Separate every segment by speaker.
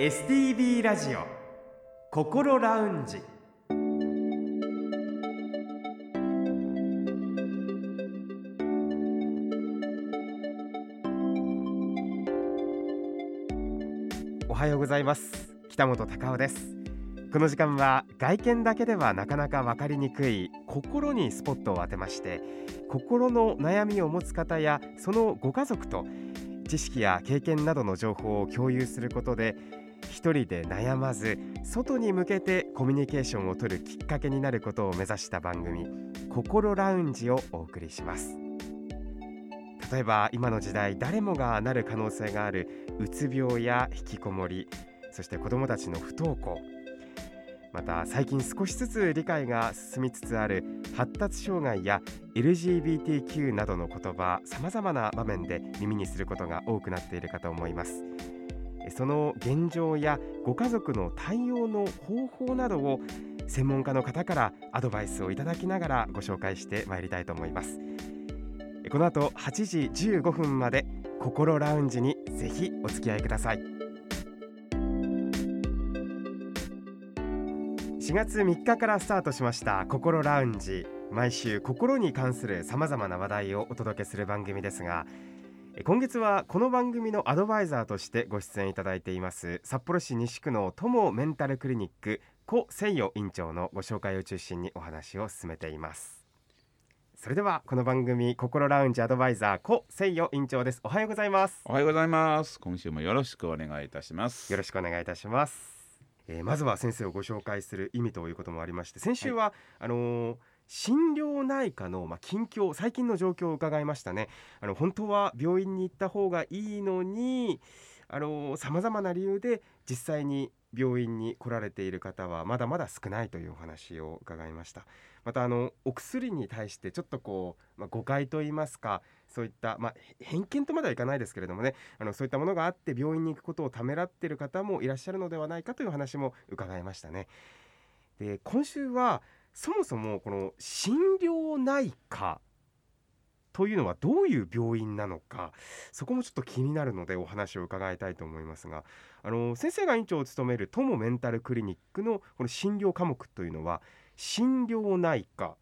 Speaker 1: STB ラジオ心ラウンジ。おはようございます。北本隆夫です。この時間は外見だけではなかなか分かりにくい心にスポットを当てまして心の悩みを持つ方やそのご家族と知識や経験などの情報を共有することで一人で悩まず外に向けてコミュニケーションを取るきっかけになることを目指した番組心ラウンジをお送りします。例えば今の時代誰もがなる可能性があるうつ病や引きこもりそして子どもたちの不登校。また最近少しずつ理解が進みつつある発達障害や LGBTQ などの言葉さまざまな場面で耳にすることが多くなっているかと思います。その現状やご家族の対応の方法などを専門家の方からアドバイスをいただきながらご紹介してまいりたいと思います。この後8時15分まで心ラウンジにぜひお付き合いください。4月3日からスタートしました心ラウンジ。毎週心に関するさまざまな話題をお届けする番組ですが今月はこの番組のアドバイザーとしてご出演いただいています札幌市西区の友メンタルクリニック古誠代院長のご紹介を中心にお話を進めています。それではこの番組心ラウンジアドバイザー古誠代院長です。おはようございます。
Speaker 2: おはようございます。今週もよろしくお願いいたします。
Speaker 1: よろしくお願いいたします。えー、まずは先生をご紹介する意味ということもありまして先週は、はい、あのー、心療内科のまあ近況最近の状況を伺いましたねあの本当は病院に行った方がいいのにあのさまざまな理由で実際に病院に来られている方はまだまだ少ないというお話を伺いましたまたあのお薬に対してちょっとこう、まあ、誤解といいますかそういった、まあ、偏見とまではいかないですけれどもねあのそういったものがあって病院に行くことをためらっている方もいらっしゃるのではないかという話も伺いましたね。で今週はそもそもこの心療内科というのはどういう病院なのかそこもちょっと気になるのでお話を伺いたいと思いますがあの先生が院長を務める友メンタルクリニックのこの診療科目というのは心療内科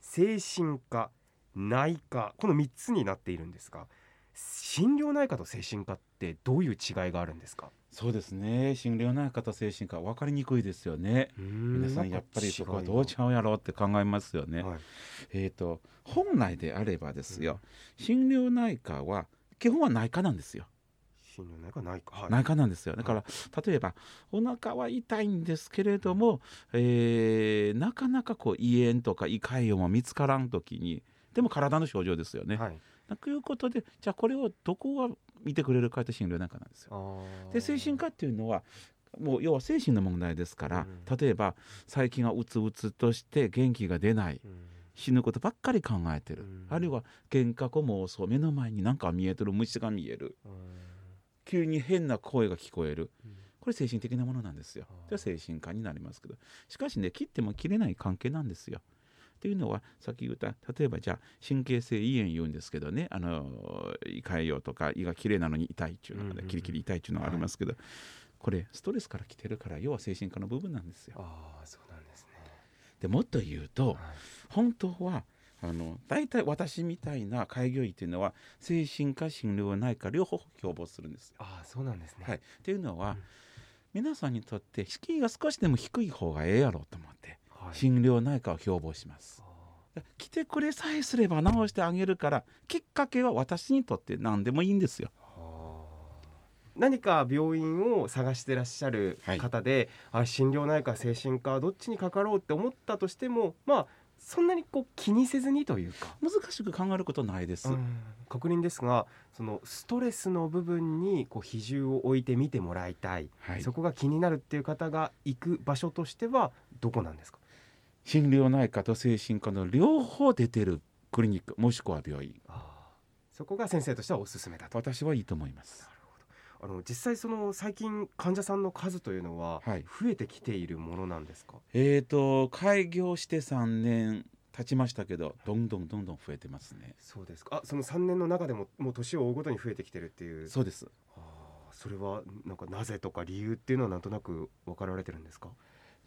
Speaker 1: 精神科内科この3つになっているんですが心療内科と精神科ってどういう違いがあるんですか？
Speaker 2: そうですね。心療内科と精神科分かりにくいですよね。皆さんやっぱりそこはどうちゃうやろうって考えますよね、はい、えっ、ー、と本来であればですよ、うん、心療内科は基本は内科なんですよ。
Speaker 1: 心療内科内科、
Speaker 2: はい、内科なんですよ。だから、はい、例えばお腹は痛いんですけれども、うん、えー、なかなかこう胃炎とか胃潰瘍も見つからん時にでも体の症状ですよね。はい、ということでじゃあこれをどこが見てくれるかって心療内科なんですよ。で精神科っていうのはもう要は精神の問題ですから、うん、例えば最近はうつうつとして元気が出ない、うん、死ぬことばっかり考えてる、うん、あるいは幻覚妄想目の前に何か見えてる虫が見える、急に変な声が聞こえる、これ精神的なものなんですよ。じゃ精神科になりますけど。しかしね切っても切れない関係なんですよ。っていうのはさっき言った例えばじゃあ神経性胃炎言うんですけどねあの胃潰瘍とか胃がきれいなのに痛いっていうのが、ね、キリキリ痛いっていうのがありますけど、はい、これストレスから来てるから要は精神科の部分なんですよ。
Speaker 1: あそうなんですね
Speaker 2: でもっと言うと、はい、本当はあの大体私みたいな開業医っていうのは精神科心療内科両方標榜するんですよ。
Speaker 1: あそうなんですね、
Speaker 2: はい、っていうのは、うん、皆さんにとって敷居が少しでも低い方がええやろうと思って。心療内科を標榜します。来てくれさえすれば治してあげるからきっかけは私にとって何でもいいんですよ。
Speaker 1: 何か病院を探してらっしゃる方で、はい、あ心療内科精神科どっちにかかろうって思ったとしてもまあそんなにこう気にせずにというか。
Speaker 2: 難しく考えることないです。
Speaker 1: 確認ですがそのストレスの部分にこう比重を置いて見てもらいたい、はい、そこが気になるっていう方が行く場所としてはどこなんですか？
Speaker 2: 心療内科と精神科の両方出てるクリニックもしくは病院。
Speaker 1: そこが先生としてはおすすめだと。
Speaker 2: 私はいいと思います。
Speaker 1: あの実際その最近患者さんの数というのは増えてきているものなんですか、はい、
Speaker 2: えっ、ー、と開業して3年経ちましたけどどんどんどんどん増えてますね。
Speaker 1: そうですか。あその3年の中でももう年を追うごとに増えてきてるっていう。
Speaker 2: そうです。
Speaker 1: それはなんかなぜとか理由っていうのはなんとなく分かられてるんですか？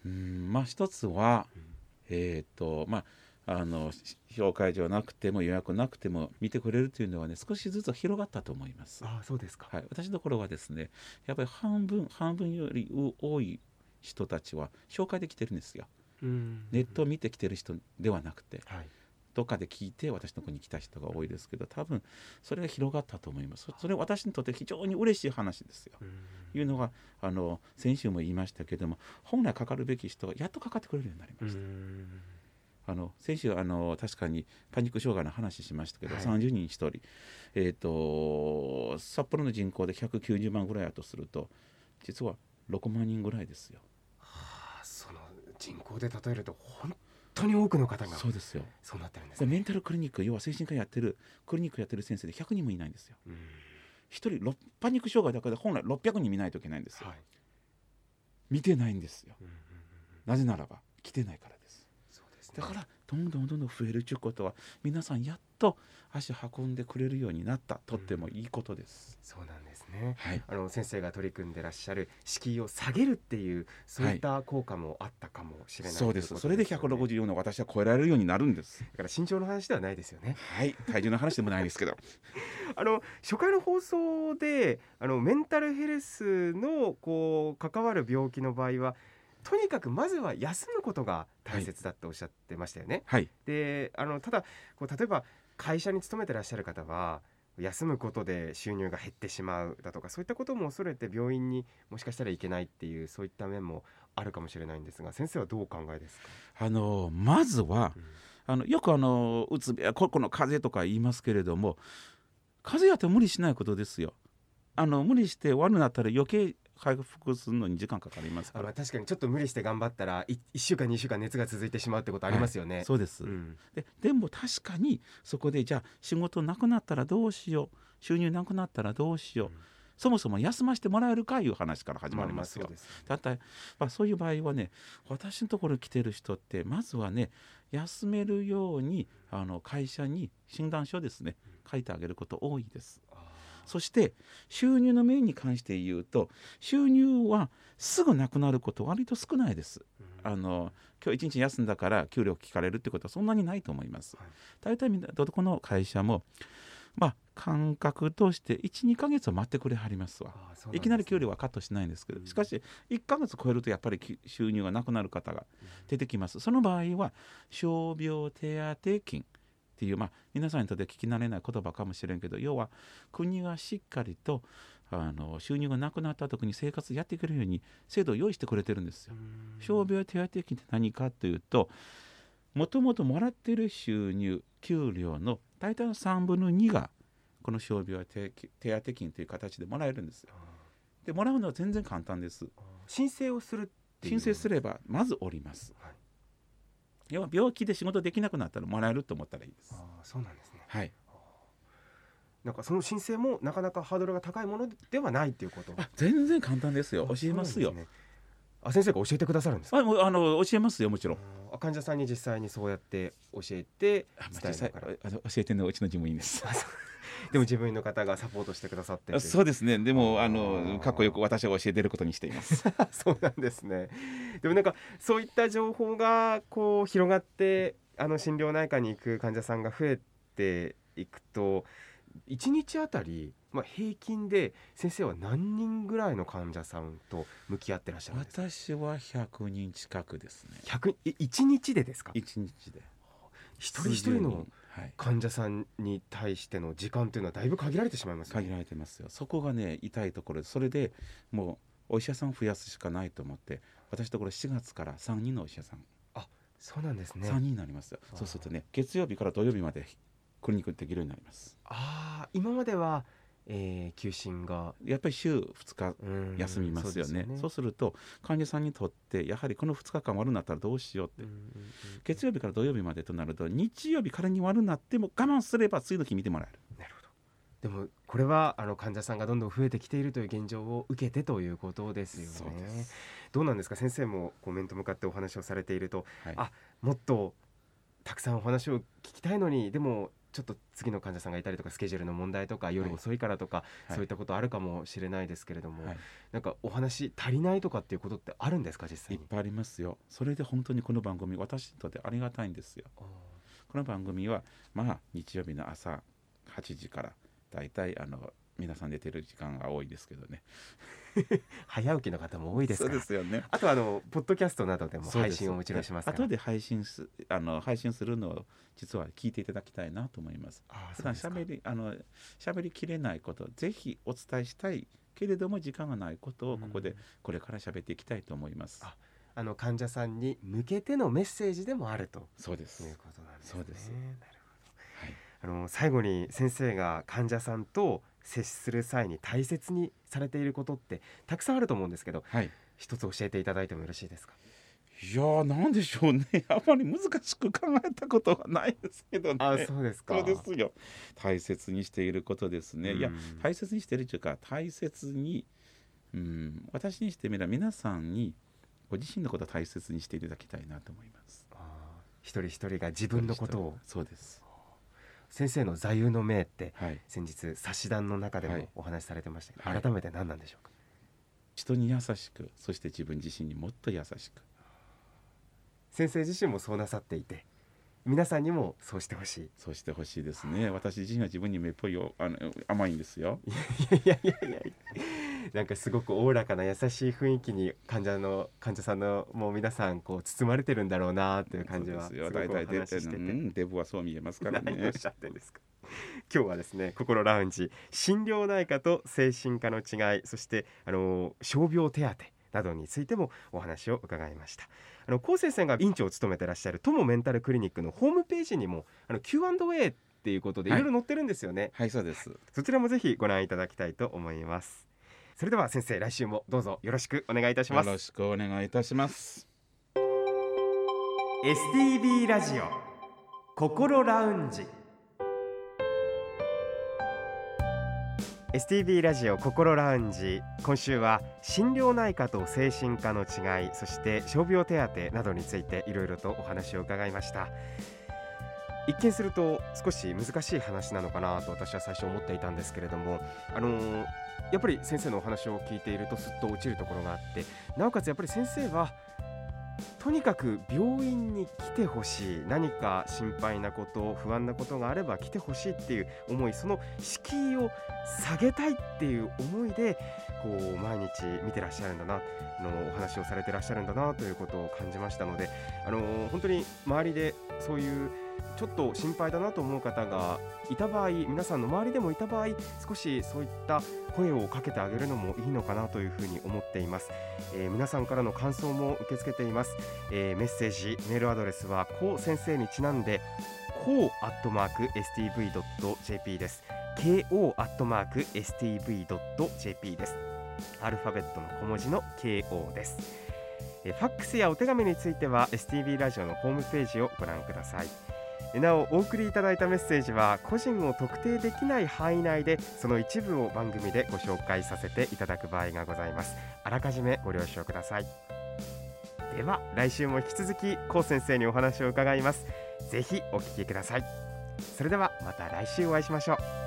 Speaker 2: うんまあ一つは、うん、えっ、とまああの紹介状なくても予約なくても見てくれるというのはね少しずつ広がったと思います。
Speaker 1: あそうですか、
Speaker 2: はい、私のところはですねやっぱり半分半分より多い人たちは紹介できてるんですよ。ネットを見てきてる人ではなくて、はい、どっかで聞いて私のとこに来た人が多いですけど多分それが広がったと思いますそれは私にとって非常に嬉しい話ですよ。いうのがあの先週も言いましたけども本来かかるべき人がやっとかかってくれるようになりました。あの先週あの確かにパニック障害の話しましたけど、はい、30人1人、えーと、札幌の人口で190万ぐらいだとすると実は6万人ぐらいですよ。
Speaker 1: はあ、その人口で例えると本当に多くの方が
Speaker 2: そうですよ。
Speaker 1: そうなってるんです、ね、
Speaker 2: メンタルクリニック要は精神科やってるクリニックやってる先生で100人もいないんですよ。1人パニック障害だけで本来600人見ないといけないんですよ。はい、見てないんですよ。なぜならば来てないからだからどんどんどんどん増えるということは皆さんやっと足運んでくれるようになったとってもいいことです。
Speaker 1: うん、そうなんですね、はい、あの先生が取り組んでらっしゃる敷居を下げるっていうそういった効果もあったかもしれない、
Speaker 2: はい、そうです。それで164の私は超えられるようになるんです。
Speaker 1: だから身長の話ではないですよね。
Speaker 2: はい。体重の話でもないですけど。
Speaker 1: あの初回の放送であのメンタルヘルスのこう関わる病気の場合はとにかくまずは休むことが大切だっておっしゃってましたよね。
Speaker 2: はい、
Speaker 1: であのただこう例えば会社に勤めてらっしゃる方は休むことで収入が減ってしまうだとかそういったことも恐れて病院にもしかしたらいけないっていうそういった面もあるかもしれないんですが先生はどうお考えですか？
Speaker 2: あのまずは、うん、あのよくあのうつ病この風邪とか言いますけれども風邪やって無理しないことですよ。あの無理して悪くなったら余計回復するのに時間かかりますから。
Speaker 1: 確かにちょっと無理して頑張ったら 1, 1週間2週間熱が続いてしまうってことありますよね、はい、
Speaker 2: そうです、うん、ででも確かにそこでじゃあ仕事なくなったらどうしよう収入なくなったらどうしよう、うん、そもそも休ませてもらえるかいう話から始まりますよ。だったら、まあ、そういう場合はね私のところに来てる人ってまずはね休めるようにあの会社に診断書ですね書いてあげること多いです。そして収入の面に関して言うと収入はすぐなくなること割と少ないです。あの今日一日休んだから給料聞かれるってことはそんなにないと思います。はい、大体みんなどこの会社もまあ感覚として12か月は待ってくれはりますわ、ね、いきなり給料はカットしないんですけど、しかし1か月超えるとやっぱり収入がなくなる方が出てきます、その場合は傷病手当金っていう、まあ、皆さんにとって聞き慣れない言葉かもしれんけど要は国がしっかりとあの収入がなくなった時に生活やっていけるように制度を用意してくれてるんですよ。傷病手当金って何かというともともともらってる収入給料の大体の3分の2がこの傷病手当金という形でもらえるんですよ。でもらうのは全然簡単です。
Speaker 1: 申請をする
Speaker 2: 申請すればまずおります。はい要は病気で仕事できなくなったらもらえると思ったらいいです。
Speaker 1: あそうなんですね。
Speaker 2: はい。
Speaker 1: なんかその申請もなかなかハードルが高いものではないっていうこと？
Speaker 2: 全然簡単ですよ。教えますよ。
Speaker 1: あ先生が教えてくださるんですか？
Speaker 2: ああの教えますよもちろん。
Speaker 1: 患者さんに実際にそうやって教えて
Speaker 2: 伝えあの教えてるのはうちの事務員です。
Speaker 1: でも自分の方がサポートしてくださって
Speaker 2: そうですね。でもあのかっこよく私は教えてることにしています。
Speaker 1: そうなんですね。でもなんかそういった情報がこう広がってあの心療内科に行く患者さんが増えていくと1日あたり、まあ、平均で先生は何人ぐらいの患者さんと向き合ってらっしゃるんですか？
Speaker 2: 私は100人近くですね。
Speaker 1: 100 1日でですか
Speaker 2: ？1日で。
Speaker 1: 一人一人の患者さんに対しての時間というのはだいぶ限られてしまいます、
Speaker 2: ね、限られてますよ。そこがね痛いところ。でそれでもうお医者さん増やすしかないと思って私ところ7月から3人のお医者さん。
Speaker 1: あそうなんですね。
Speaker 2: 3人になりますよ。そうするとね月曜日から土曜日までクリニックできるようになります。
Speaker 1: ああ今まではえー、休診が
Speaker 2: やっぱり週2日休みますよね。そう、ね、そうすると患者さんにとってやはりこの2日間悪くなったらどうしようって、月曜日から土曜日までとなると日曜日からに悪くなっても我慢すれば次の日見てもらえる。
Speaker 1: なるほど。でもこれはあの患者さんがどんどん増えてきているという現状を受けてということですよね。どうなんですか？先生もこう面と向かってお話をされていると、はい、あもっとたくさんお話を聞きたいのにでもちょっと次の患者さんがいたりとかスケジュールの問題とか夜遅いからとか、はい、そういったことあるかもしれないですけれども、はい、なんかお話足りないとかっていうことってあるんですか実際
Speaker 2: いっぱいありますよ。それで本当にこの番組私にとってありがたいんですよ。この番組はまあ日曜日の朝8時からだいたいあの皆さん出てる時間が多いですけどね。
Speaker 1: 早起きの方も多いです
Speaker 2: そうですよね。
Speaker 1: あとあのポッドキャストなどでも配信をもちろんします
Speaker 2: 後で配信すあの配信するのを実は聞いていただきたいなと思います。ああしゃべりあの喋りきれないことぜひお伝えしたいけれども時間がないことをここでこれから喋っていきたいと思います、うん、
Speaker 1: あの患者さんに向けてのメッセージでもあると。
Speaker 2: そうです。
Speaker 1: いうことなんですねあの最後に先生が患者さんと接する際に大切にされていることってたくさんあると思うんですけど、はい、一つ教えていただいてもよろしいですか？
Speaker 2: いやなんでしょうね。あまり難しく考えたことはないですけどね。
Speaker 1: あそうですか。
Speaker 2: そうですよ。大切にしていることですね、いや大切にしているというか大切にうん私にしてみれば皆さんにご自身のことを大切にしていただきたいなと思います。
Speaker 1: 一人一人が自分のことを
Speaker 2: そうです
Speaker 1: 先生の座右の銘って、はい、先日冊子談の中でもお話しされてましたけど、はい、改めて何なんでしょうか、
Speaker 2: 人に優しくそして自分自身にもっと優しく。
Speaker 1: 先生自身もそうなさっていて皆さんにもそうしてほしい。
Speaker 2: そうしてほしいですね。私自身は自分にめっぽいよあの甘いんですよ。
Speaker 1: いやいやいやいやなんかすごくおおらかな優しい雰囲気に患者の患者さんのもう皆さんこう包まれてるんだろうなという感じはすごくお話してて、うん、
Speaker 2: デブはそう見えますからね。
Speaker 1: おっしゃってんですか。今日はですね心ラウンジ心療内科と精神科の違いそしてあの傷病手当などについてもお話を伺いました。あの高先生が院長を務めてらっしゃる友メンタルクリニックのホームページにもあの Q&A っていうことでい。ろいろ載ってるんですよね、
Speaker 2: はい、はい、そうです。
Speaker 1: そちらもぜひご覧いただきたいと思います。それでは先生来週もどうぞよろしくお願いいたします。
Speaker 2: よろしくお願いいたします。
Speaker 1: STB ラジオ心ラウンジ STB ラジオ心ラウンジ。今週は心療内科と精神科の違いそして傷病手当などについていろいろとお話を伺いました。一見すると少し難しい話なのかなと私は最初思っていたんですけれどもあのー、やっぱり先生のお話を聞いているとすっと落ちるところがあってなおかつやっぱり先生はとにかく病院に来てほしい。何か心配なこと不安なことがあれば来てほしいっていう思いその敷居を下げたいっていう思いでこう毎日見てらっしゃるんだなのお話をされてらっしゃるんだなということを感じましたのであの本当に周りでそういうちょっと心配だなと思う方がいた場合皆さんの周りでもいた場合少しそういった声をかけてあげるのもいいのかなというふうに思っています、えー、皆さんからの感想も受け付けています、えー、メッセージメールアドレスはこう先生にちなんでこうアットマーク stv.jp です。ko アットマーク stv.jp です。アルファベットの小文字の ko です。ファックスやお手紙については STV ラジオのホームページをご覧ください。なおお送りいただいたメッセージは個人を特定できない範囲内でその一部を番組でご紹介させていただく場合がございます。あらかじめご了承ください。では来週も引き続き高先生にお話を伺います。ぜひお聞きください。それではまた来週お会いしましょう。